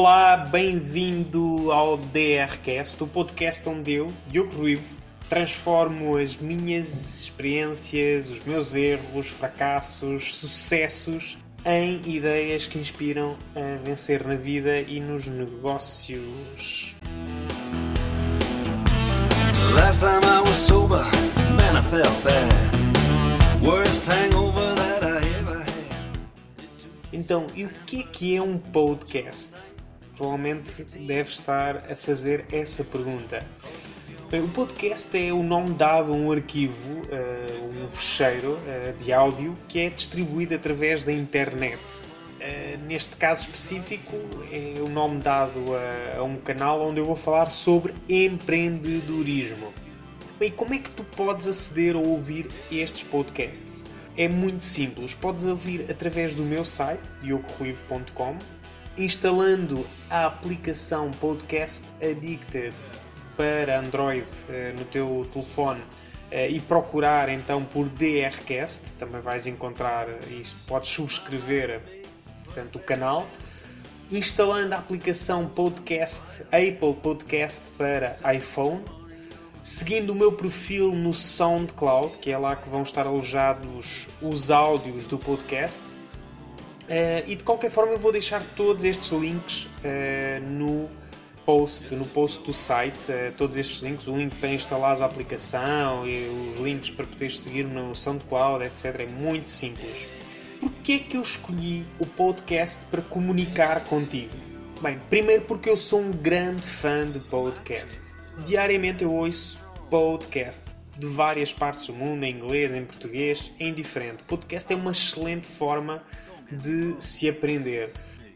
Olá, bem-vindo ao DRCast, o podcast onde eu, Diogo Ruivo, transformo as minhas experiências, os meus erros, fracassos, sucessos em ideias que inspiram a vencer na vida e nos negócios. Last time I was sober, man, I felt bad. Worst hangover that I ever had. Então, e o que é que é um podcast? Provavelmente deve estar a fazer essa pergunta. Bem, o podcast é o nome dado a um arquivo, uh, um fecheiro uh, de áudio que é distribuído através da internet. Uh, neste caso específico, é o nome dado a, a, um canal onde eu vou falar sobre empreendedorismo. Bem, como é que tu podes aceder a ouvir estes podcasts? É muito simples. Podes ouvir através do meu site, diogoruivo.com, instalando a aplicação Podcast Addicted para Android eh, no teu telefone eh, e procurar então por DRCast, também vais encontrar isso, podes subscrever portanto, o canal. Instalando a aplicação Podcast, Apple Podcast para iPhone, seguindo o meu perfil no SoundCloud, que é lá que vão estar alojados os áudios do podcast. Uh, e de qualquer forma eu vou deixar todos estes links uh, no post, no post do site, uh, todos estes links, o link para instalar a aplicação e os links para poderes seguir no SoundCloud, etc. É muito simples. Porquê é que eu escolhi o podcast para comunicar contigo? Bem, primeiro porque eu sou um grande fã de podcast. Diariamente eu ouço podcast de várias partes do mundo, em inglês, em português, é indiferente. Podcast é uma excelente forma de se aprender.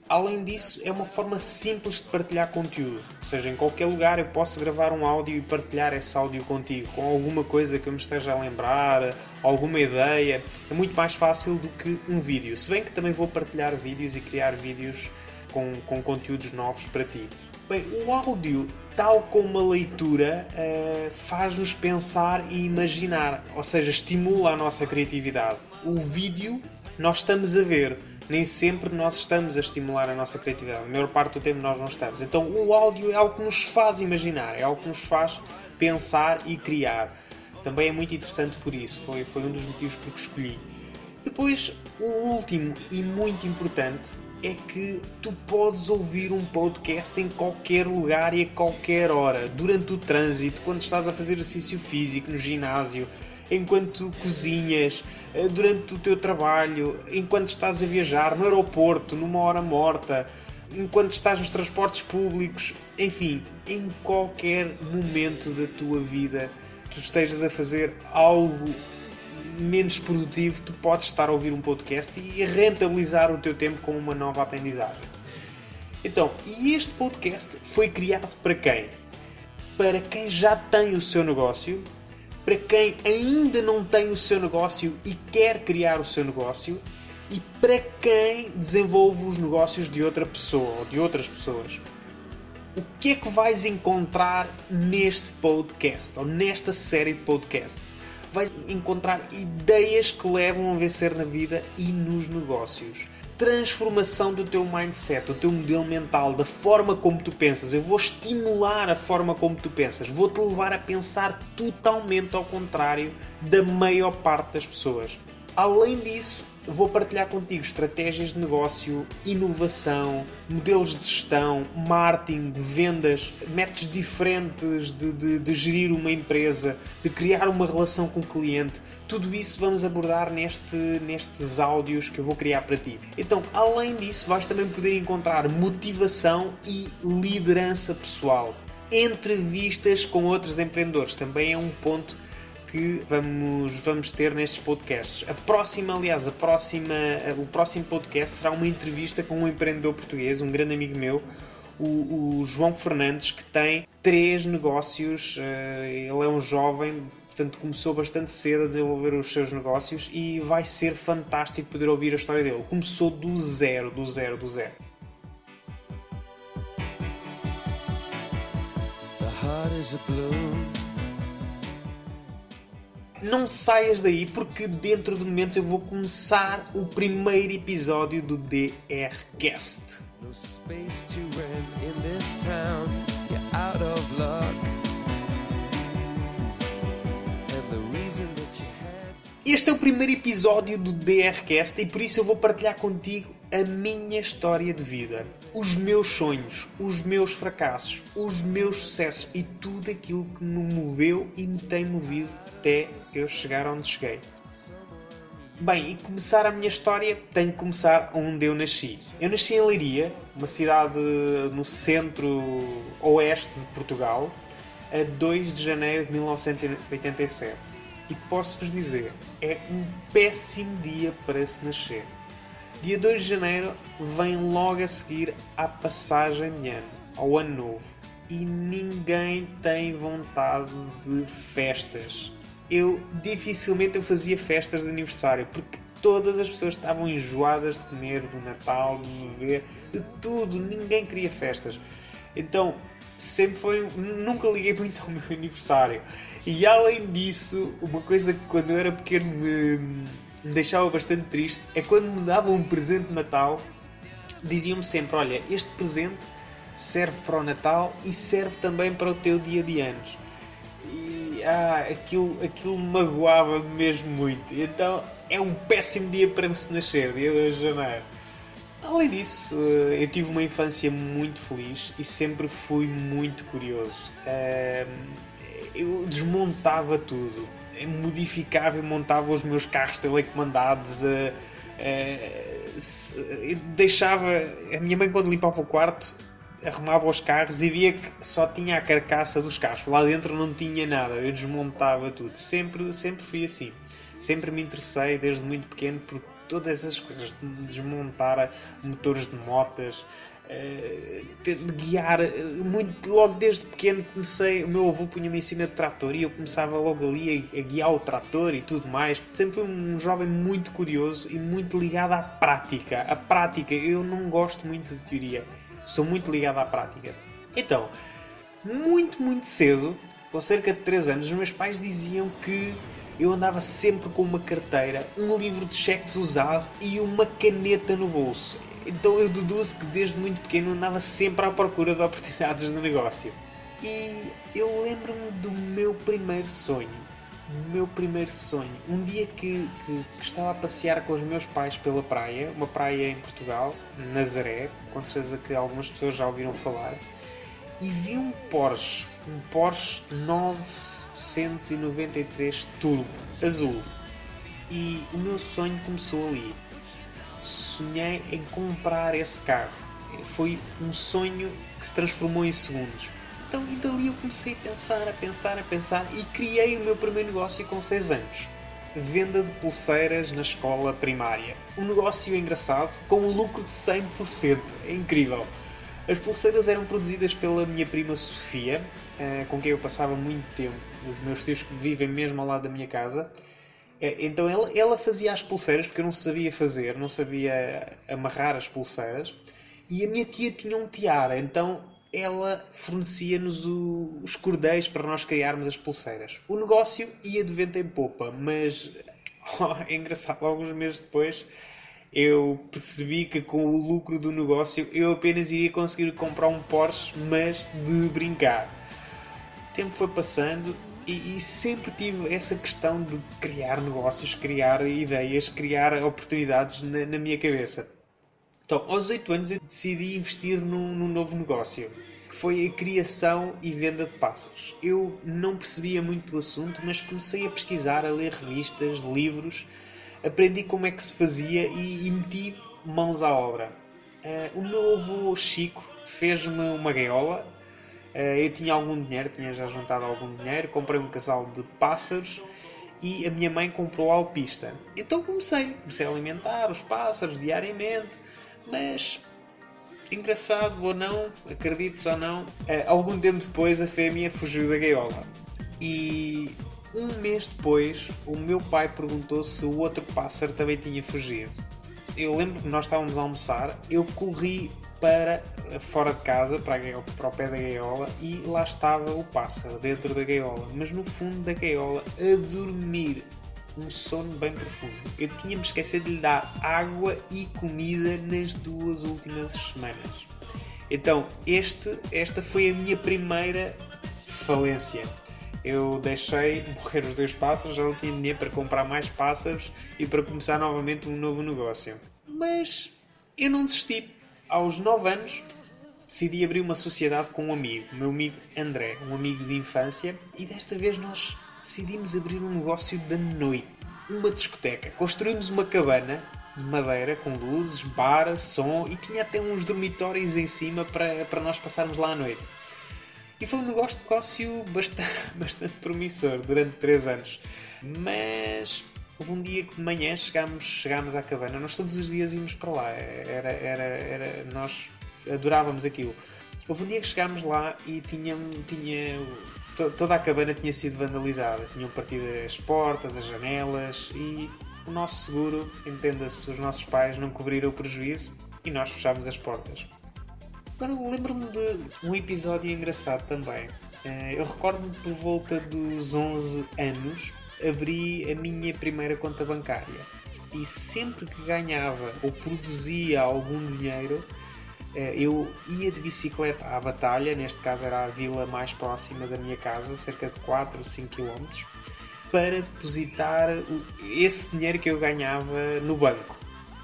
Além disso, é uma forma simples de partilhar conteúdo. Ou seja, em qualquer lugar eu posso gravar um áudio e partilhar esse áudio contigo, com alguma coisa que eu me esteja a lembrar, alguma ideia. É muito mais fácil do que um vídeo. Se bem que também vou partilhar vídeos e criar vídeos com, com conteúdos novos para ti. Bem, o áudio, tal como a leitura, uh, faz-nos pensar e imaginar, ou seja, estimula a nossa criatividade. O vídeo, nós estamos a ver nem sempre nós estamos a estimular a nossa criatividade. A maior parte do tempo nós não estamos. Então o áudio é algo que nos faz imaginar, é algo que nos faz pensar e criar. Também é muito interessante por isso, foi, foi um dos motivos por que escolhi. Depois, o último e muito importante é que tu podes ouvir um podcast em qualquer lugar e a qualquer hora, durante o trânsito, quando estás a fazer exercício físico no ginásio, enquanto cozinhas, eh, durante o teu trabalho, enquanto estás a viajar, no aeroporto, numa hora morta, enquanto estás nos transportes públicos, enfim, em qualquer momento da tua vida, tu estejas a fazer algo menos produtivo, tu podes estar a ouvir um podcast e rentabilizar o teu tempo com uma nova aprendizagem. Então, e este podcast foi criado para quem? Para quem já tem o seu negócio para quem ainda não tem o seu negócio e quer criar o seu negócio e para quem desenvolve os negócios de outra pessoa ou de outras pessoas. O que é que vais encontrar neste podcast ou nesta série de podcasts? Vais encontrar ideias que levam a vencer na vida e nos negócios transformação do teu mindset, do teu modelo mental, da forma como tu pensas. Eu vou estimular a forma como tu pensas. Vou-te levar a pensar totalmente ao contrário da maior parte das pessoas. Além disso, vou partilhar contigo estratégias de negócio, inovação, modelos de gestão, marketing, vendas, métodos diferentes de, de, de, gerir uma empresa, de criar uma relação com o cliente. Tudo isso vamos abordar neste, nestes áudios que eu vou criar para ti. Então, além disso, vais também poder encontrar motivação e liderança pessoal. Entrevistas com outros empreendedores também é um ponto que vamos, vamos ter nestes podcasts. A próxima, aliás, a próxima, o próximo podcast será uma entrevista com um empreendedor português, um grande amigo meu, o, o João Fernandes, que tem três negócios. Uh, ele é um jovem, portanto começou bastante cedo a desenvolver os seus negócios e vai ser fantástico poder ouvir a história dele. Começou do zero, do zero, do zero. Não saias daí porque dentro de momentos eu vou começar o primeiro episódio do DRCast. space Este é o primeiro episódio do DRCast e por isso eu vou partilhar contigo a minha história de vida, os meus sonhos, os meus fracassos, os meus sucessos e tudo aquilo que me moveu e me tem movido até eu chegar onde cheguei. Bem, e começar a minha história, tenho que começar onde eu nasci. Eu nasci em Leiria, uma cidade no centro-oeste de Portugal, a 2 de janeiro de 1987. E posso-vos dizer, é um péssimo dia para se nascer. Dia 2 de janeiro vem logo a seguir à passagem de ano, ao ano novo. E ninguém tem vontade de festas eu dificilmente eu fazia festas de aniversário porque todas as pessoas estavam enjoadas de comer do Natal, de beber, de tudo, ninguém queria festas. Então sempre foi. Nunca liguei muito ao meu aniversário. E além disso, uma coisa que quando eu era pequeno me, me deixava bastante triste é quando me davam um presente de Natal, diziam-me sempre: Olha, este presente serve para o Natal e serve também para o teu dia de anos ah, aquilo, aquilo magoava-me mesmo muito. Então é um péssimo dia para se nascer, dia 2 de janeiro. Além disso, eu tive uma infância muito feliz e sempre fui muito curioso. Eu desmontava tudo, eu modificava e montava os meus carros telecomandados. Eh, deixava. A minha mãe, quando limpava o quarto, arrumava os carros e via que só tinha a carcaça dos carros. Lá dentro não tinha nada. Eu desmontava tudo. Sempre, sempre fui assim. Sempre me interessei desde muito pequeno por todas essas coisas de desmontar motores de motas. Eh, de guiar muito logo desde pequeno comecei o meu avô punha-me em cima do trator e eu começava logo ali a, a, guiar o trator e tudo mais sempre fui um jovem muito curioso e muito ligado à prática a prática eu não gosto muito de teoria sou muito ligado à prática. Então, muito, muito cedo, com cerca de 3 anos, os meus pais diziam que eu andava sempre com uma carteira, um livro de cheques usado e uma caneta no bolso. Então eu deduzo que desde muito pequeno andava sempre à procura de oportunidades de negócio. E eu lembro-me do meu primeiro sonho meu primeiro sonho. Um dia que, que, que, estava a passear com os meus pais pela praia, uma praia em Portugal, Nazaré, com certeza que algumas pessoas já ouviram falar, e vi um Porsche, um Porsche 993 Turbo, azul. E o meu sonho começou ali. Sonhei em comprar esse carro. Foi um sonho que se transformou em segundos então, e dali eu comecei a pensar, a pensar, a pensar e criei o meu primeiro negócio com 6 anos. Venda de pulseiras na escola primária. Um negócio engraçado com um lucro de 100%. É incrível. As pulseiras eram produzidas pela minha prima Sofia, eh, com quem eu passava muito tempo. Os meus tios que vivem mesmo ao lado da minha casa. Eh, então ela, ela fazia as pulseiras porque eu não sabia fazer, não sabia amarrar as pulseiras. E a minha tia tinha um tiara, então ela fornecia-nos os cordéis para nós criarmos as pulseiras. O negócio ia de vento em popa, mas oh, é engraçado, alguns meses depois eu percebi que com o lucro do negócio eu apenas iria conseguir comprar um Porsche, mas de brincar. O tempo foi passando e, e, sempre tive essa questão de criar negócios, criar ideias, criar oportunidades na, na minha cabeça. Então, aos 8 anos eu decidi investir num, num novo negócio, que foi a criação e venda de pássaros. Eu não percebia muito do assunto, mas comecei a pesquisar, a ler revistas, livros, aprendi como é que se fazia e, e meti mãos à obra. Uh, o meu avô Chico fez-me uma gaiola. Uh, eu tinha algum dinheiro, tinha já juntado algum dinheiro, comprei um casal de pássaros e a minha mãe comprou a alpista. Então comecei, comecei a alimentar os pássaros diariamente mas, engraçado ou não, acredites ou não, eh, algum tempo depois a fêmea fugiu da gaiola. E um mês depois, o meu pai perguntou se o outro pássaro também tinha fugido. Eu lembro que nós estávamos a almoçar, eu corri para fora de casa, para, gaiola, para o pé da gaiola, e lá estava o pássaro dentro da gaiola, mas no fundo da gaiola, a dormir. um sono bem profundo. Eu tinha-me esquecido de lhe dar água e comida nas duas últimas semanas. Então, este, esta foi a minha primeira falência. Eu deixei morrer os dois pássaros, já não tinha dinheiro para comprar mais pássaros e para começar novamente um novo negócio. Mas eu não desisti. Aos 9 anos decidi abrir uma sociedade com um amigo, meu amigo André, um amigo de infância, e desta vez nós decidimos abrir um negócio da noite, uma discoteca. Construímos uma cabana de madeira com luzes, bar, som e tinha até uns dormitórios em cima para, para nós passarmos lá à noite. E foi um negócio, bastante, bastante promissor durante 3 anos. Mas houve um dia que de manhã chegámos, chegámos à cabana, nós todos os dias íamos para lá, era, era, era, nós adorávamos aquilo. Houve um dia que chegámos lá e tinha, tinha toda a cabana tinha sido vandalizada, tinham partido as portas, as janelas e o nosso seguro, entenda-se, os nossos pais não cobriram o prejuízo e nós fechámos as portas. Agora lembro-me de um episódio engraçado também. Eh, eu recordo-me por volta dos 11 anos abri a minha primeira conta bancária e sempre que ganhava ou produzia algum dinheiro eh, eu ia de bicicleta à batalha, neste caso era a vila mais próxima da minha casa, cerca de 4 ou 5 km, para depositar esse dinheiro que eu ganhava no banco.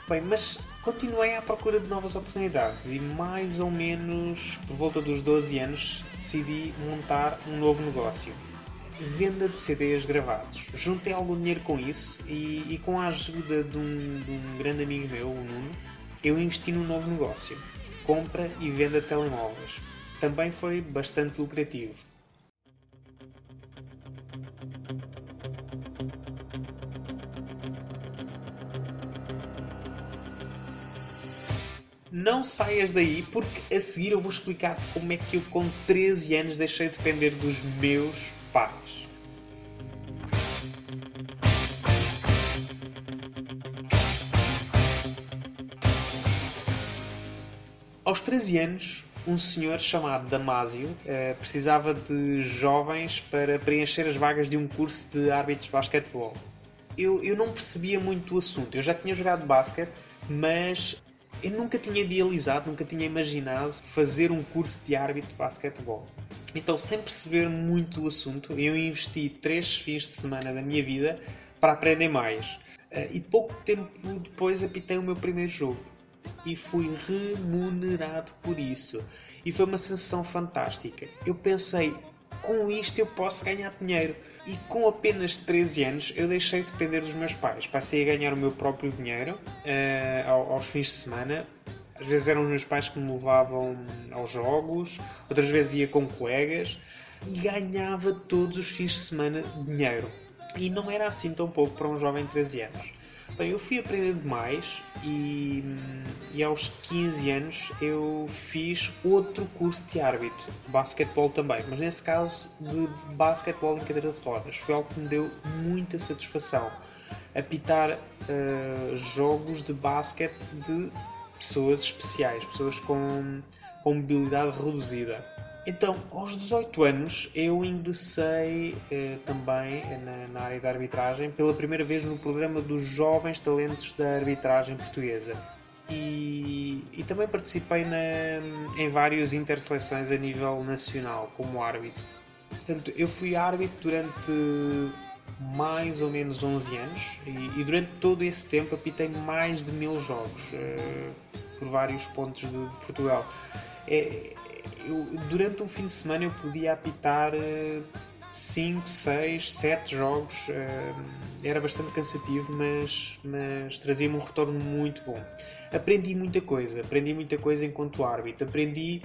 Bem, mas continuei à procura de novas oportunidades e mais ou menos por volta dos 12 anos decidi montar um novo negócio. Venda de CDs gravados. Juntei algum dinheiro com isso e, e com a ajuda de um, de um grande amigo meu, o Nuno, eu investi num novo negócio. Compra e venda de telemóveis. Também foi bastante lucrativo. Não saias daí porque a seguir eu vou explicar como é que eu com 13 anos deixei de depender dos meus pais. Aos 13 anos, um senhor chamado Damásio eh, precisava de jovens para preencher as vagas de um curso de árbitros de basquetebol. Eu, eu não percebia muito o assunto. Eu já tinha jogado basquete, mas eu nunca tinha idealizado, nunca tinha imaginado fazer um curso de árbitro de basquetebol. Então, sem perceber muito o assunto, eu investi três fins de semana da minha vida para aprender mais. Eh, e pouco tempo depois apitei o meu primeiro jogo. E fui remunerado por isso. E foi uma sensação fantástica. Eu pensei, com isto eu posso ganhar dinheiro. E com apenas 13 anos eu deixei de depender dos meus pais. Passei a ganhar o meu próprio dinheiro uh, aos fins de semana. Às vezes eram os meus pais que me levavam aos jogos, outras vezes ia com colegas e ganhava todos os fins de semana dinheiro. E não era assim tão pouco para um jovem de 13 anos. Bem, eu fui aprendendo mais e, e, aos 15 anos eu fiz outro curso de árbitro, basquetebol também, mas nesse caso de basquetebol em cadeira de rodas. Foi algo que me deu muita satisfação. Apitar uh, jogos de basquete de pessoas especiais, pessoas com, com mobilidade reduzida. Então, aos 18 anos, eu ingressei eh, também na, na, área da arbitragem pela primeira vez no programa dos Jovens Talentos da Arbitragem Portuguesa. E, e também participei na, em várias interseleções a nível nacional como árbitro. Portanto, eu fui árbitro durante mais ou menos 11 anos e, e durante todo esse tempo apitei mais de mil jogos eh, por vários pontos de Portugal. É, eu, durante um fim de semana eu podia apitar 5, 6, 7 jogos. Uh, era bastante cansativo, mas, mas trazia-me um retorno muito bom. Aprendi muita coisa, aprendi muita coisa enquanto árbitro. Aprendi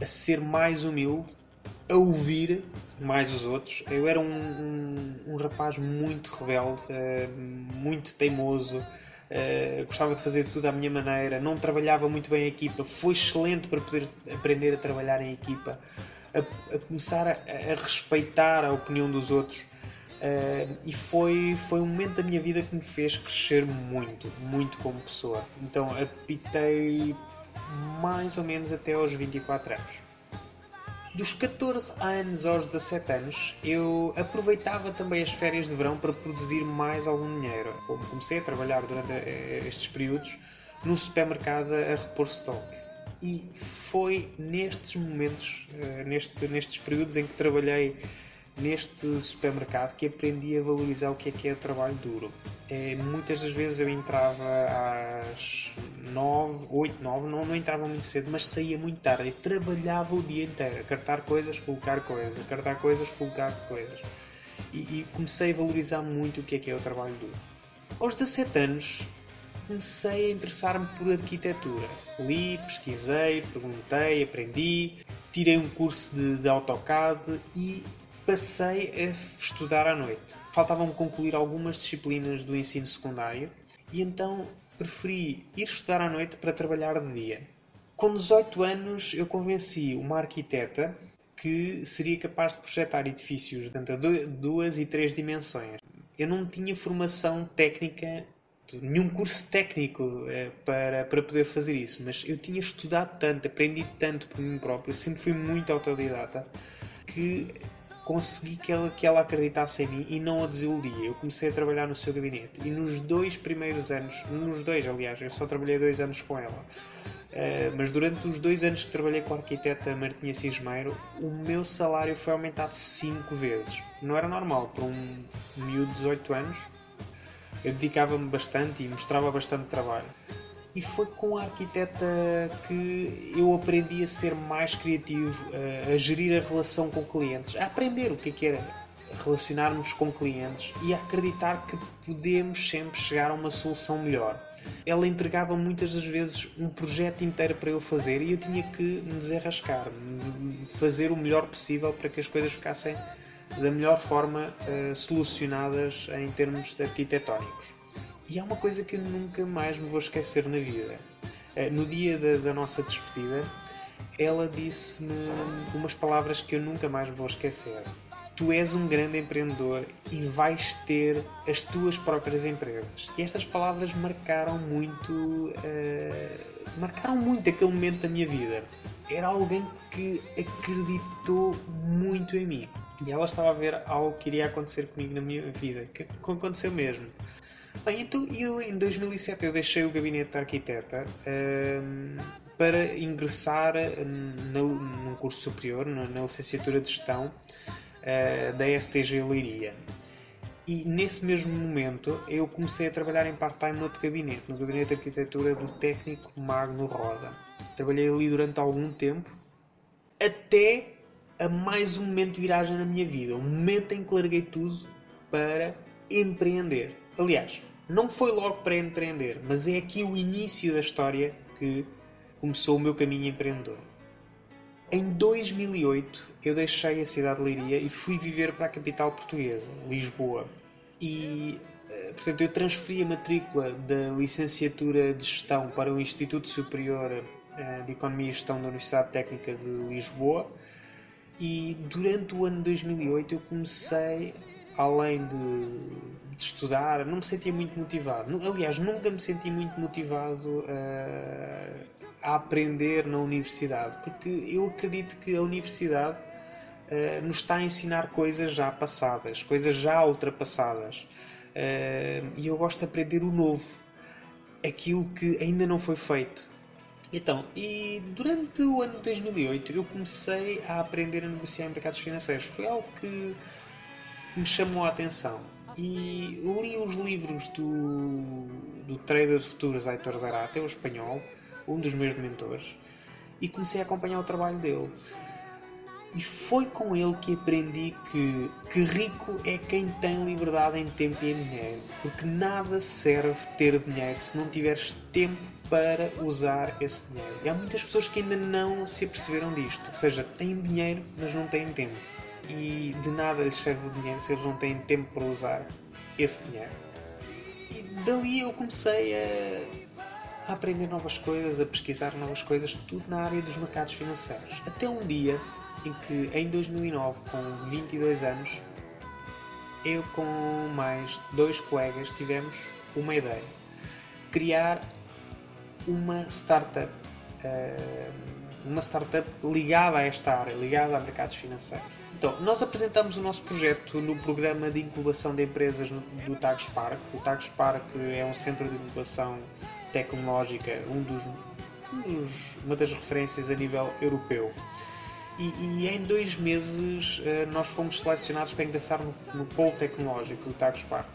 a ser mais humilde, a ouvir mais os outros. Eu era um, um, um rapaz muito rebelde, uh, muito teimoso. Uh, gostava de fazer tudo à minha maneira, não trabalhava muito bem a equipa, foi excelente para poder aprender a trabalhar em equipa, a, a começar a, a, respeitar a opinião dos outros. Uh, e foi, foi um momento da minha vida que me fez crescer muito, muito como pessoa. Então apitei mais ou menos até aos 24 anos. Dos 14 anos aos 17 anos, eu aproveitava também as férias de verão para produzir mais algum dinheiro. Comecei a trabalhar durante eh, estes períodos no supermercado a repor stock. E foi nestes momentos, eh, neste, nestes períodos em que trabalhei neste supermercado que aprendi a valorizar o que é que é o trabalho duro. É, muitas das vezes eu entrava às 9, 8, 9, não, não entrava muito cedo, mas saía muito tarde e trabalhava o dia inteiro, a cartar coisas, colocar coisas, a cartar coisas, colocar coisas. E, e, comecei a valorizar muito o que é que é o trabalho duro. Aos 17 anos comecei a interessar-me por arquitetura. Li, pesquisei, perguntei, aprendi, tirei um curso de, de AutoCAD e passei a estudar à noite. Faltavam-me concluir algumas disciplinas do ensino secundário e então preferi ir estudar à noite para trabalhar de dia. Com 18 anos, eu convenci uma arquiteta que seria capaz de projetar edifícios de duas e três dimensões. Eu não tinha formação técnica, nenhum curso técnico eh, para, para poder fazer isso, mas eu tinha estudado tanto, aprendido tanto por mim próprio, sempre fui muito autodidata, que consegui que ela, que ela acreditasse em mim e não a desiludia. Eu comecei a trabalhar no seu gabinete e nos dois primeiros anos, nos dois aliás, eu só trabalhei dois anos com ela, uh, mas durante os dois anos que trabalhei com a arquiteta Martinha Cismeiro, o meu salário foi aumentado cinco vezes. Não era normal para um miúdo de 18 anos. Eu dedicava-me bastante e mostrava bastante trabalho e foi com a arquiteta que eu aprendi a ser mais criativo, a, gerir a relação com clientes, a aprender o que é que era relacionarmos com clientes e acreditar que podemos sempre chegar a uma solução melhor. Ela entregava muitas das vezes um projeto inteiro para eu fazer e eu tinha que me desenrascar, fazer o melhor possível para que as coisas ficassem da melhor forma uh, solucionadas em termos arquitetónicos. E há uma coisa que eu nunca mais me vou esquecer na vida. Eh, no dia da, da nossa despedida, ela disse-me umas palavras que eu nunca mais me vou esquecer. Tu és um grande empreendedor e vais ter as tuas próprias empresas. E estas palavras marcaram muito, uh, marcaram muito aquele momento da minha vida. Era alguém que acreditou muito em mim. E ela estava a ver algo que iria acontecer comigo na minha vida, que aconteceu mesmo. Bem, então eu em 2007 eu deixei o gabinete de arquiteta um, para ingressar no, num curso superior, na, na licenciatura de gestão uh, da STG Leiria. E nesse mesmo momento eu comecei a trabalhar em part-time no outro gabinete, no gabinete de arquitetura do técnico Magno Roda. Trabalhei ali durante algum tempo, até a mais um momento de viragem na minha vida, um momento em que larguei tudo para empreender. Aliás, não foi logo para empreender, mas é aqui o início da história que começou o meu caminho empreendedor. Em 2008 eu deixei a cidade de Leiria e fui viver para a capital portuguesa, Lisboa. E eh, portanto eu transferi a matrícula da licenciatura de gestão para o Instituto Superior eh, de Economia e Gestão da Universidade Técnica de Lisboa. E durante o ano 2008 eu comecei, além de de estudar, não me sentia muito motivado. Aliás, nunca me senti muito motivado uh, a aprender na universidade, porque eu acredito que a universidade uh, nos está a ensinar coisas já passadas, coisas já ultrapassadas. Uh, e eu gosto de aprender o novo, aquilo que ainda não foi feito. Então, e durante o ano de 2008 eu comecei a aprender a negociar em mercados financeiros. Foi algo que me chamou a atenção e li os livros do, do trader de futuros Aitor Zarate, o espanhol, um dos meus mentores, e comecei a acompanhar o trabalho dele. E foi com ele que aprendi que, que rico é quem tem liberdade em tempo e em dinheiro. Porque nada serve ter dinheiro se não tiveres tempo para usar esse dinheiro. E há muitas pessoas que ainda não se aperceberam disto. Ou seja, têm dinheiro, mas não têm tempo e de nada lhes serve o dinheiro se eles não têm tempo para usar esse dinheiro. E dali eu comecei a, a aprender novas coisas, a pesquisar novas coisas, tudo na área dos mercados financeiros. Até um dia em que, em 2009, com 22 anos, eu com mais dois colegas tivemos uma ideia: criar uma startup uh, uma startup ligada a esta área, ligada a mercados financeiros. Então, nós apresentamos o nosso projeto no programa de incubação de empresas do Tags Park. O Tags Park é um centro de inovação tecnológica, um dos, um dos uma das referências a nível europeu. E, e, em dois meses eh, nós fomos selecionados para ingressar no, no polo tecnológico do Tagus Park.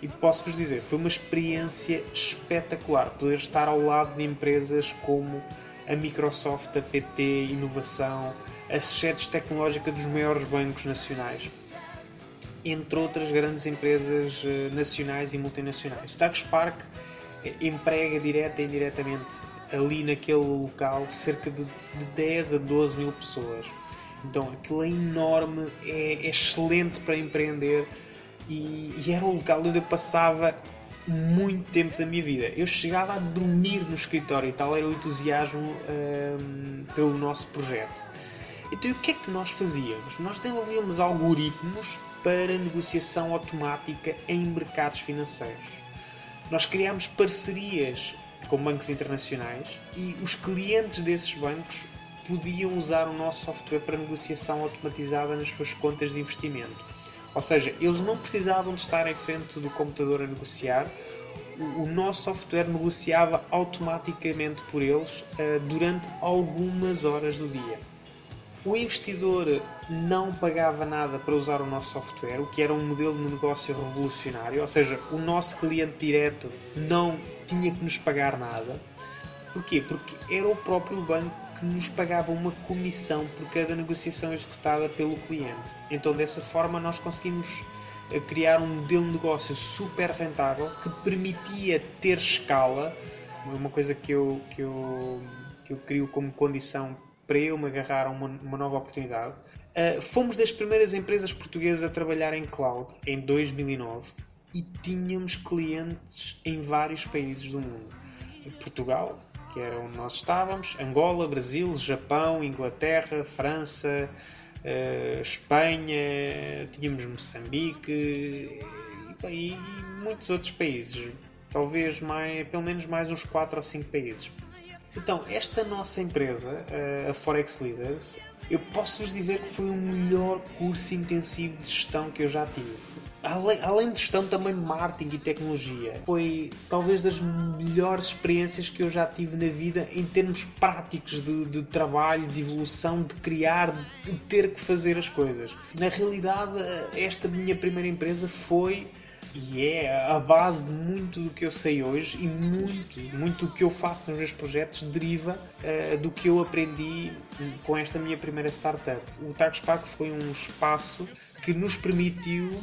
E posso-vos dizer, foi uma experiência espetacular poder estar ao lado de empresas como a Microsoft, a PT, Inovação, a sedes tecnológica dos maiores bancos nacionais, entre outras grandes empresas eh, nacionais e multinacionais. O Tagus Park emprega direta e indiretamente ali naquele local cerca de, de 10 a 12 mil pessoas. Então aquilo é enorme, é, é excelente para empreender e, e, era um local onde eu passava muito tempo da minha vida. Eu chegava a dormir no escritório e tal era o entusiasmo hum, pelo nosso projeto. Então o que é que nós fazíamos? Nós desenvolvíamos algoritmos para negociação automática em mercados financeiros. Nós criámos parcerias com bancos internacionais e os clientes desses bancos podiam usar o nosso software para negociação automatizada nas suas contas de investimento. Ou seja, eles não precisavam de estar em frente do computador a negociar, o nosso software negociava automaticamente por eles uh, durante algumas horas do dia. O investidor não pagava nada para usar o nosso software, o que era um modelo de negócio revolucionário, ou seja, o nosso cliente direto não tinha que nos pagar nada. Porquê? Porque era o próprio banco que nos pagava uma comissão por cada negociação executada pelo cliente. Então, dessa forma, nós conseguimos eh, criar um modelo de negócio super rentável que permitia ter escala, uma coisa que eu, que eu, que eu crio como condição para eu me agarrar a uma, uma nova oportunidade. Uh, fomos das primeiras empresas portuguesas a trabalhar em cloud em 2009 e tínhamos clientes em vários países do mundo. Portugal, que era onde nós estávamos, Angola, Brasil, Japão, Inglaterra, França, uh, Espanha, tínhamos Moçambique e, e, muitos outros países. Talvez mais, pelo menos mais uns 4 ou 5 países. Então, esta nossa empresa, eh, a Forex Leaders, eu posso vos dizer que foi o melhor curso intensivo de gestão que eu já tive. Além, além de gestão, também marketing e tecnologia. Foi talvez das melhores experiências que eu já tive na vida em termos práticos de, de trabalho, de evolução, de criar, de ter que fazer as coisas. Na realidade, esta minha primeira empresa foi e é a base de muito do que eu sei hoje e muito, muito do que eu faço nos meus projetos deriva uh, do que eu aprendi com esta minha primeira startup. O TagSpark foi um espaço que nos permitiu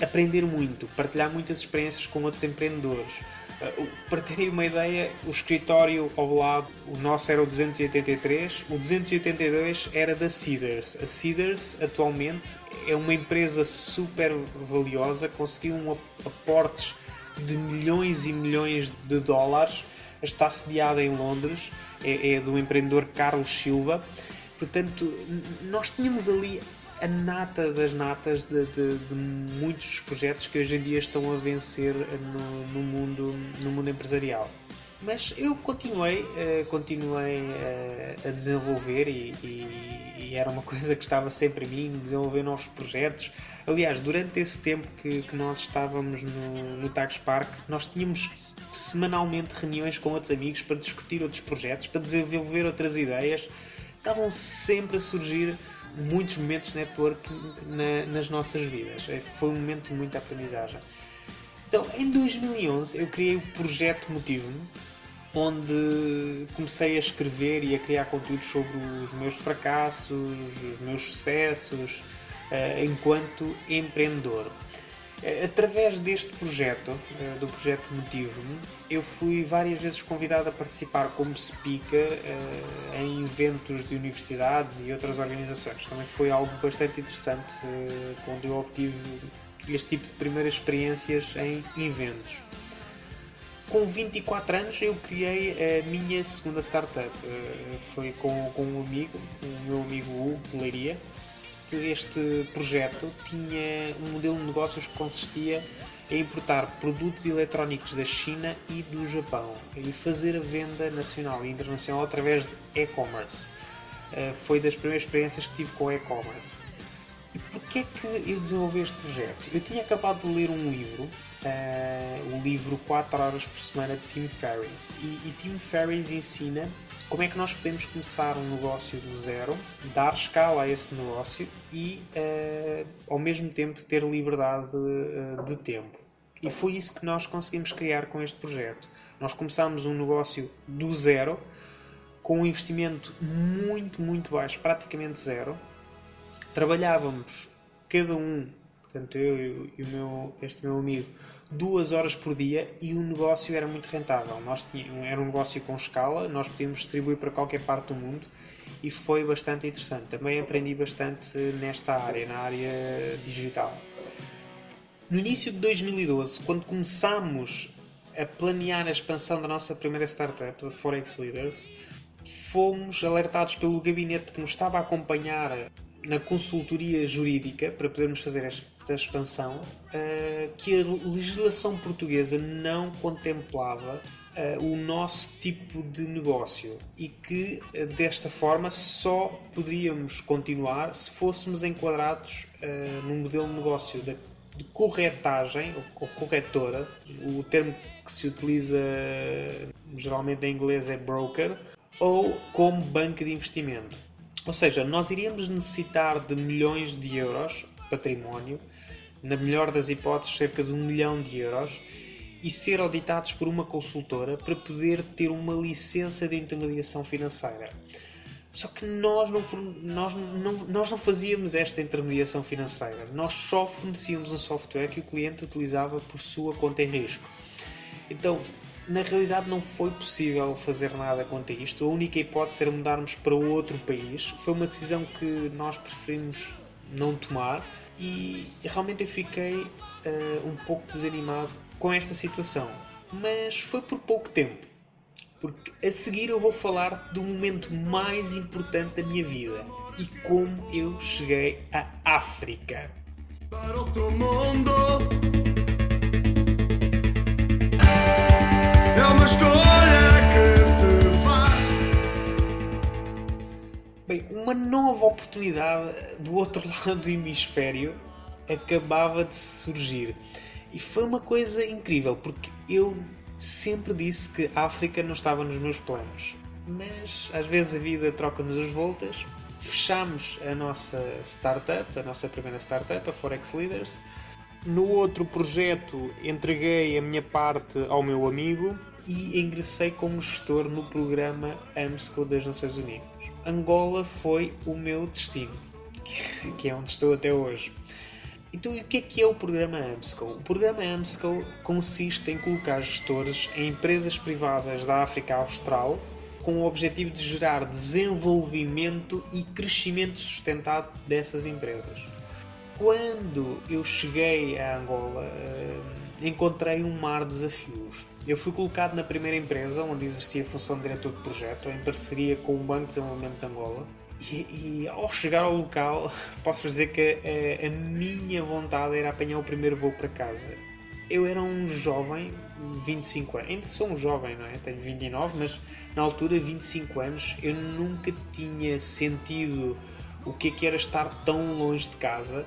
aprender muito, partilhar muitas experiências com outros empreendedores. Uh, para terem uma ideia, o escritório ao lado, o nosso era o 283, o 282 era da Cedars. A Cedars atualmente é uma empresa super valiosa, conseguiu um aportes de milhões e milhões de dólares, está sediada em Londres, é, é do empreendedor Carlos Silva. Portanto, nós tínhamos ali a nata das natas de, de, de, muitos projetos que hoje em dia estão a vencer no, no mundo, no mundo empresarial. Mas eu continuei, uh, continuei uh, a desenvolver e, e, e, era uma coisa que estava sempre em mim, desenvolver novos projetos. Aliás, durante esse tempo que, que nós estávamos no, no Tags Park, nós tínhamos semanalmente reuniões com outros amigos para discutir outros projetos, para desenvolver outras ideias. Estavam sempre a surgir muitos momentos de networking na, nas nossas vidas. É, foi um momento de muita aprendizagem. Então, em 2011, eu criei o projeto Motivo-me, onde comecei a escrever e a criar conteúdos sobre os meus fracassos, os meus sucessos uh, enquanto empreendedor. Eh, através deste projeto, uh, do projeto Motivo-me, eu fui várias vezes convidado a participar como speaker em eventos de universidades e outras organizações. Também foi algo bastante interessante, quando eu obtive este tipo de primeiras experiências em eventos com 24 anos eu criei a minha segunda startup. Eh, foi com, com um amigo, o meu amigo Hugo Leiria. Este projeto tinha um modelo de negócios que consistia a importar produtos eletrónicos da China e do Japão e fazer a venda nacional e internacional através de e-commerce. Uh, foi das primeiras experiências que tive com e-commerce. E porquê é que eu desenvolvi este projeto? Eu tinha acabado de ler um livro, uh, o livro 4 horas por semana de Tim Ferriss. E, e Tim Ferriss ensina como é que nós podemos começar um negócio do zero, dar escala a esse negócio e, uh, ao mesmo tempo, ter liberdade uh, de tempo. E foi isso que nós conseguimos criar com este projeto. Nós começámos um negócio do zero, com um investimento muito, muito baixo, praticamente zero, trabalhávamos cada um, portanto eu e o meu, este meu amigo, duas horas por dia e o negócio era muito rentável. Nós tínhamos, era um negócio com escala, nós podíamos distribuir para qualquer parte do mundo e foi bastante interessante. Também aprendi bastante nesta área, na área digital. No início de 2012, quando começámos a planear a expansão da nossa primeira startup, a Forex Leaders, fomos alertados pelo gabinete que nos estava a acompanhar na consultoria jurídica para podermos fazer esta expansão uh, que a legislação portuguesa não contemplava uh, o nosso tipo de negócio e que uh, desta forma só poderíamos continuar se fôssemos enquadrados num modelo de negócio de, de corretagem ou corretora, o termo que se utiliza geralmente em inglês é broker, ou como banco de investimento. Ou seja, nós iríamos necessitar de milhões de euros património, na melhor das hipóteses, cerca de um milhão de euros, e ser auditados por uma consultora para poder ter uma licença de intermediação financeira. Só que nós não, nós, não, nós não fazíamos esta intermediação financeira, nós só fornecíamos um software que o cliente utilizava por sua conta em risco. Então, na realidade não foi possível fazer nada quanto a isto. A única hipótese era mudarmos para outro país. Foi uma decisão que nós preferimos não tomar e realmente eu fiquei uh, um pouco desanimado com esta situação. Mas foi por pouco tempo. Porque a seguir eu vou falar do momento mais importante da minha vida e como eu cheguei à África. Para outro mundo. Bem, uma nova oportunidade do outro lado do hemisfério acabava de surgir. E foi uma coisa incrível, porque eu sempre disse que a África não estava nos meus planos. Mas às vezes a vida troca-nos as voltas. Fechamos a nossa startup, a nossa primeira startup, a Forex Leaders. No outro projeto entreguei a minha parte ao meu amigo e ingressei como gestor no programa AMSCO das Nações Unidas. Angola foi o meu destino, que é onde estou até hoje. Então, o que é que é o programa AMSCO? O programa AMSCO consiste em colocar gestores em empresas privadas da África Austral com o objetivo de gerar desenvolvimento e crescimento sustentado dessas empresas. Quando eu cheguei a Angola, eh, encontrei um mar de desafios. Eu fui colocado na primeira empresa onde exercia a função de diretor de projeto, em parceria com o Banco de Desenvolvimento de Angola. E, e ao chegar ao local, posso dizer que a, a, minha vontade era apanhar o primeiro voo para casa. Eu era um jovem, 25 anos, ainda sou um jovem, não é? Tenho 29, mas na altura, 25 anos, eu nunca tinha sentido o que é que era estar tão longe de casa.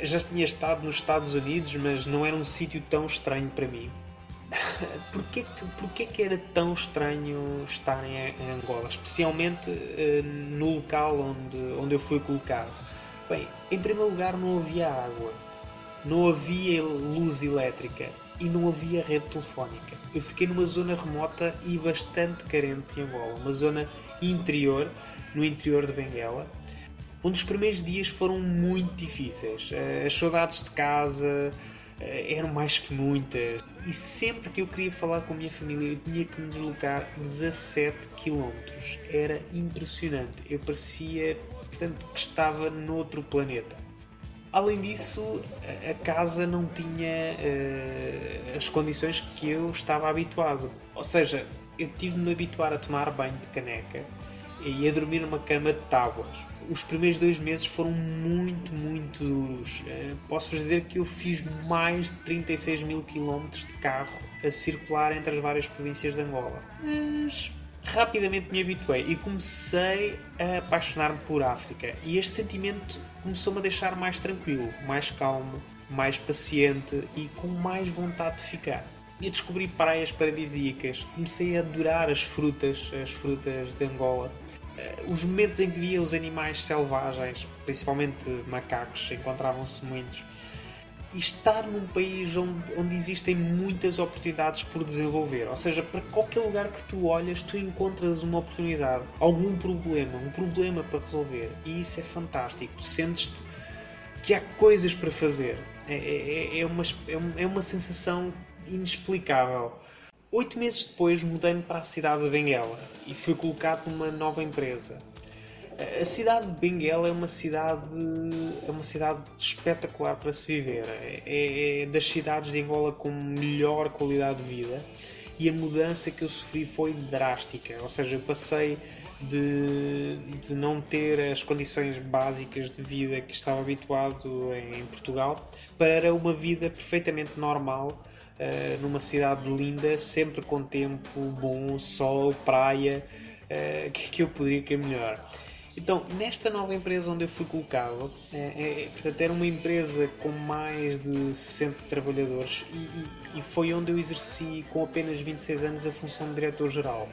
Já tinha estado nos Estados Unidos, mas não era um sítio tão estranho para mim porquê, que, porquê que era tão estranho estar em, Angola, especialmente uh, no local onde, onde eu fui colocado? Bem, em primeiro lugar não havia água, não havia luz elétrica e não havia rede telefónica. Eu fiquei numa zona remota e bastante carente em Angola, uma zona interior, no interior de Benguela, onde os primeiros dias foram muito difíceis. Eh, as saudades de casa, eram mais que muitas. E sempre que eu queria falar com a minha família, eu tinha que me deslocar 17 km. Era impressionante. Eu parecia portanto, que estava noutro planeta. Além disso, a casa não tinha uh, as condições que eu estava habituado. Ou seja, eu tive de me habituar a tomar banho de caneca e a dormir numa cama de tábuas. Os primeiros dois meses foram muito, muito duros. Uh, Posso-vos dizer que eu fiz mais de 36 mil quilómetros de carro a circular entre as várias províncias de Angola. Mas rapidamente me habituei e comecei a apaixonar-me por África. E este sentimento começou-me a deixar mais tranquilo, mais calmo, mais paciente e com mais vontade de ficar. E descobri praias paradisíacas, comecei a adorar as frutas, as frutas de Angola. Eh, os momentos em que via os animais selvagens, principalmente macacos, encontravam-se muitos e estar num país onde, onde existem muitas oportunidades por desenvolver. Ou seja, para qualquer lugar que tu olhas, tu encontras uma oportunidade, algum problema, um problema para resolver. E isso é fantástico. Tu sentes-te que há coisas para fazer. É, é, é, uma, é uma sensação inexplicável. Oito meses depois mudei-me para a cidade de Benguela e fui colocado numa nova empresa. A cidade de Benguela é uma cidade, é uma cidade espetacular para se viver. É, é das cidades de Angola com melhor qualidade de vida e a mudança que eu sofri foi drástica. Ou seja, eu passei de, de não ter as condições básicas de vida que estava habituado em, em Portugal para uma vida perfeitamente normal uh, numa cidade linda, sempre com tempo bom, sol, praia. Uh, que é que eu poderia querer melhor? Então, nesta nova empresa onde eu fui colocado, é, é, portanto, era uma empresa com mais de 60 trabalhadores e, e, e, foi onde eu exerci, com apenas 26 anos, a função de diretor-geral.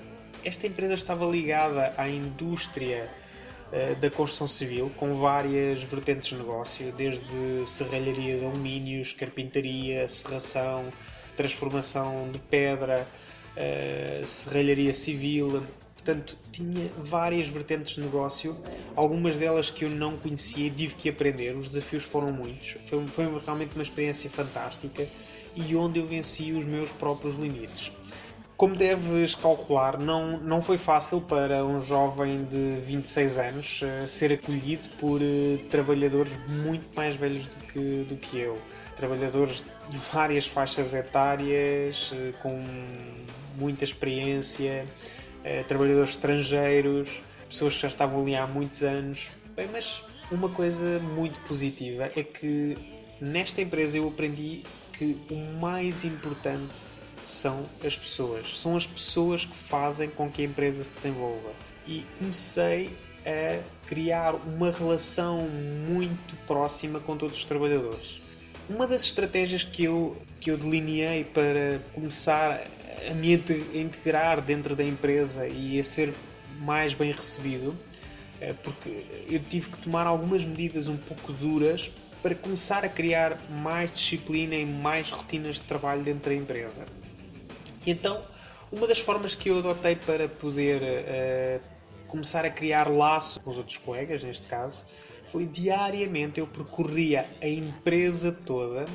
Esta empresa estava ligada à indústria uh, da construção civil, com várias vertentes de negócio, desde serralharia de alumínios, carpintaria, serração, transformação de pedra, uh, serralharia civil, Portanto, tinha várias vertentes de negócio, algumas delas que eu não conhecia e tive que aprender. Os desafios foram muitos. Foi, foi realmente uma experiência fantástica e onde eu venci os meus próprios limites. Como deves calcular, não, não foi fácil para um jovem de 26 anos uh, ser acolhido por uh, trabalhadores muito mais velhos do que, do que eu. Trabalhadores de várias faixas etárias, uh, com muita experiência, eh, trabalhadores estrangeiros, pessoas que já estavam ali há muitos anos. Bem, mas uma coisa muito positiva é que nesta empresa eu aprendi que o mais importante são as pessoas. São as pessoas que fazem com que a empresa se desenvolva. E comecei a criar uma relação muito próxima com todos os trabalhadores. Uma das estratégias que eu, que eu delineei para começar a me integrar dentro da empresa e a ser mais bem recebido, eh, porque eu tive que tomar algumas medidas um pouco duras para começar a criar mais disciplina e mais rotinas de trabalho dentro da empresa. E então, uma das formas que eu adotei para poder uh, começar a criar laço com os outros colegas, neste caso, foi diariamente eu percorria a empresa toda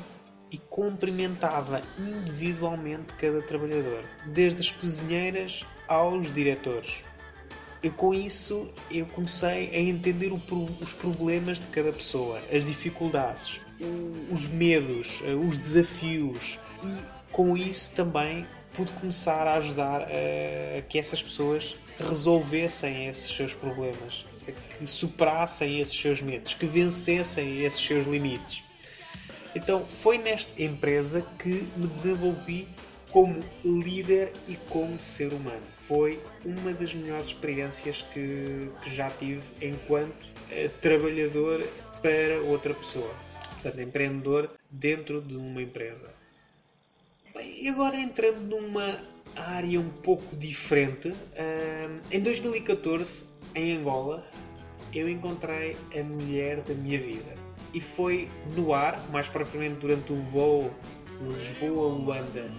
e cumprimentava individualmente cada trabalhador, desde as cozinheiras aos diretores. E com isso eu comecei a entender os problemas de cada pessoa, as dificuldades, os medos, eh, os desafios e com isso também pude começar a ajudar a que essas pessoas resolvessem esses seus problemas, que superassem esses seus medos, que vencessem esses seus limites. Então foi nesta empresa que me desenvolvi como líder e como ser humano. Foi uma das melhores experiências que, que já tive enquanto uh, trabalhador para outra pessoa. Portanto, empreendedor dentro de uma empresa. Bem, agora entrando numa área um pouco diferente, uh, em 2014, em Angola, eu encontrei a mulher da minha vida e foi no ar, mais propriamente durante o voo Lisboa-Luanda,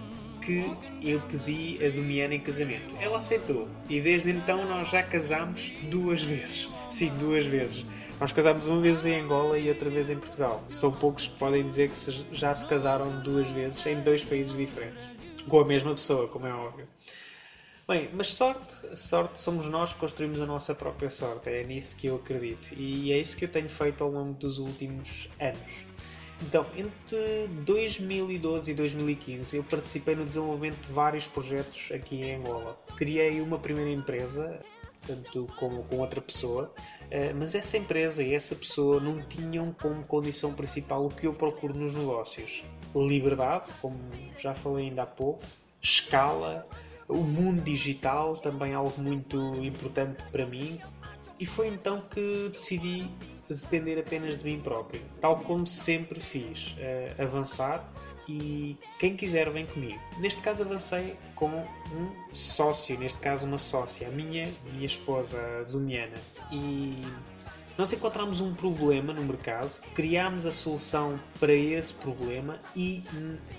que eu pedi a Domiana em casamento. Ela aceitou e desde então nós já casámos duas vezes. Sim, duas vezes. Nós casámos uma vez em Angola e outra vez em Portugal. São poucos que podem dizer que já se casaram duas vezes em dois países diferentes. Com a mesma pessoa, como é óbvio. Bem, mas sorte, sorte somos nós que construímos a nossa própria sorte. É nisso que eu acredito. E é isso que eu tenho feito ao longo dos últimos anos. Então, entre 2012 e 2015, eu participei no desenvolvimento de vários projetos aqui em Angola. Criei uma primeira empresa tanto com, com outra pessoa, uh, mas essa empresa e essa pessoa não tinham como condição principal o que eu procuro nos negócios: liberdade, como já falei ainda há pouco, escala, o mundo digital, também algo muito importante para mim. E foi então que decidi depender apenas de mim próprio, tal como sempre fiz, uh, avançar e quem quiser vem comigo. Neste caso avancei com um sócio, neste caso uma sócia, a minha, minha esposa, a Doniana. E nós encontramos um problema no mercado, criámos a solução para esse problema e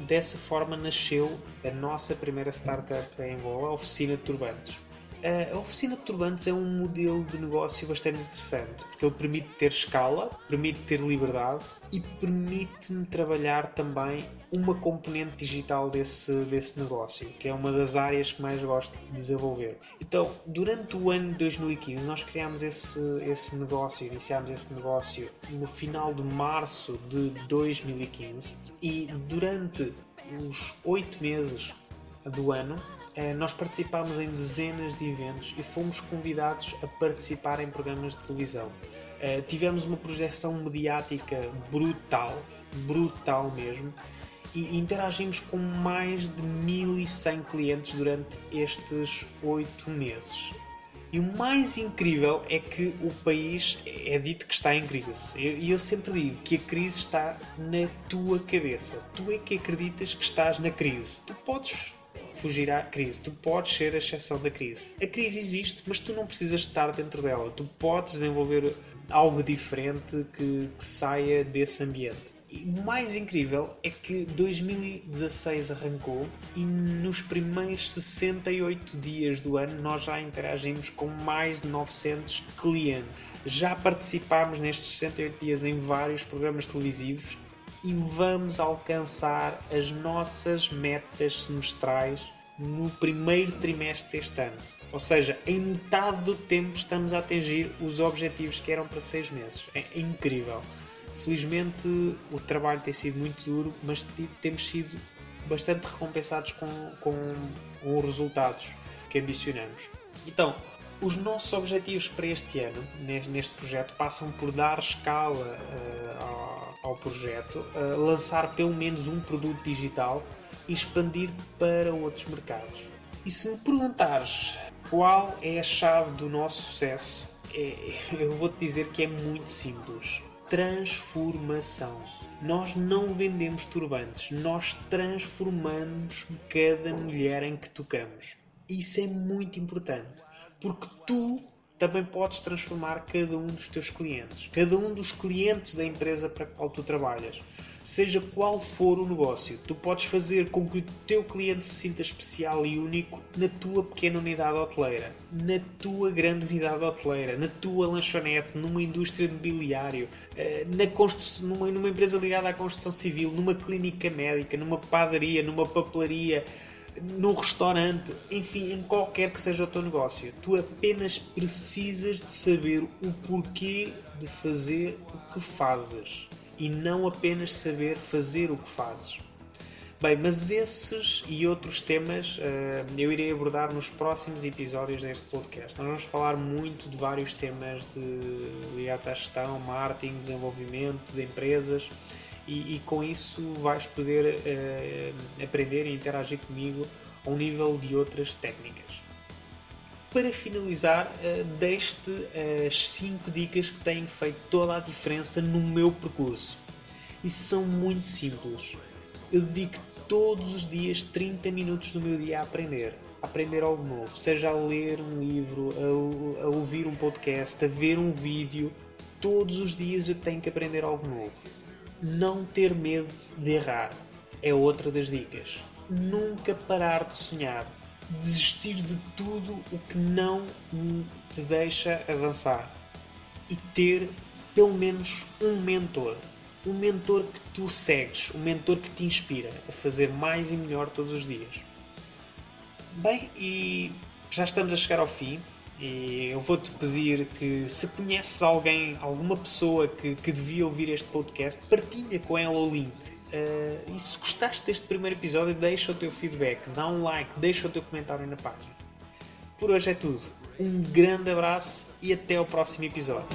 dessa forma nasceu a nossa primeira startup em Angola, a Oficina de Turbantes. A oficina de turbantes é um modelo de negócio bastante interessante porque ele permite ter escala, permite ter liberdade e permite-me trabalhar também uma componente digital desse, desse negócio, que é uma das áreas que mais gosto de desenvolver. Então, durante o ano de 2015, nós criámos esse, esse negócio, iniciámos esse negócio no final de março de 2015 e durante os oito meses do ano eh, nós participámos em dezenas de eventos e fomos convidados a participar em programas de televisão. Eh, tivemos uma projeção mediática brutal, brutal mesmo, e interagimos com mais de 1100 clientes durante estes oito meses. E o mais incrível é que o país é dito que está em crise. E eu, eu, sempre digo que a crise está na tua cabeça. Tu é que acreditas que estás na crise. Tu podes fugir à crise. Tu podes ser a exceção da crise. A crise existe, mas tu não precisas estar dentro dela. Tu podes desenvolver algo diferente que, que saia desse ambiente. E o mais incrível é que 2016 arrancou e nos primeiros 68 dias do ano nós já interagimos com mais de 900 clientes. Já participámos nestes 68 dias em vários programas televisivos e vamos alcançar as nossas metas semestrais no primeiro trimestre deste ano. Ou seja, em metade do tempo estamos a atingir os objetivos que eram para seis meses. É incrível. Felizmente o trabalho tem sido muito duro, mas temos sido bastante recompensados com, com, com os resultados que ambicionamos. Então, os nossos objetivos para este ano, neste projeto, passam por dar escala uh, ao projeto, lançar pelo menos um produto digital e expandir para outros mercados. E se me perguntares qual é a chave do nosso sucesso, é, eu vou-te dizer que é muito simples: transformação. Nós não vendemos turbantes, nós transformamos cada mulher em que tocamos. Isso é muito importante, porque tu também podes transformar cada um dos teus clientes, cada um dos clientes da empresa para a qual tu trabalhas. Seja qual for o negócio, tu podes fazer com que o teu cliente se sinta especial e único na tua pequena unidade hoteleira, na tua grande unidade hoteleira, na tua lanchonete, numa indústria de mobiliário, eh, na construção, numa, numa empresa ligada à construção civil, numa clínica médica, numa padaria, numa papelaria num restaurante, enfim, em qualquer que seja o teu negócio. Tu apenas precisas de saber o porquê de fazer o que fazes e não apenas saber fazer o que fazes. Bem, mas esses e outros temas uh, eu irei abordar nos próximos episódios deste podcast. Nós vamos falar muito de vários temas de, ligados à gestão, marketing, desenvolvimento de empresas e, e com isso vais poder uh, aprender e interagir comigo a um nível de outras técnicas. Para finalizar, uh, deixo-te as 5 dicas que têm feito toda a diferença no meu percurso. E são muito simples. Eu dedico todos os dias 30 minutos do meu dia a aprender. Aprender algo novo, seja a ler um livro, a, a ouvir um podcast, a ver um vídeo. Todos os dias eu tenho que aprender algo novo não ter medo de errar é outra das dicas. Nunca parar de sonhar. Desistir de tudo o que não te deixa avançar. E ter pelo menos um mentor. Um mentor que tu segues, um mentor que te inspira a fazer mais e melhor todos os dias. Bem, e já estamos a chegar ao fim. E eu vou-te pedir que, se conheces alguém, alguma pessoa que, que devia ouvir este podcast, partilha com ela o link. Uh, e se gostaste deste primeiro episódio, deixa o teu feedback, dá um like, deixa o teu comentário na página. Por hoje é tudo. Um grande abraço e até ao próximo episódio.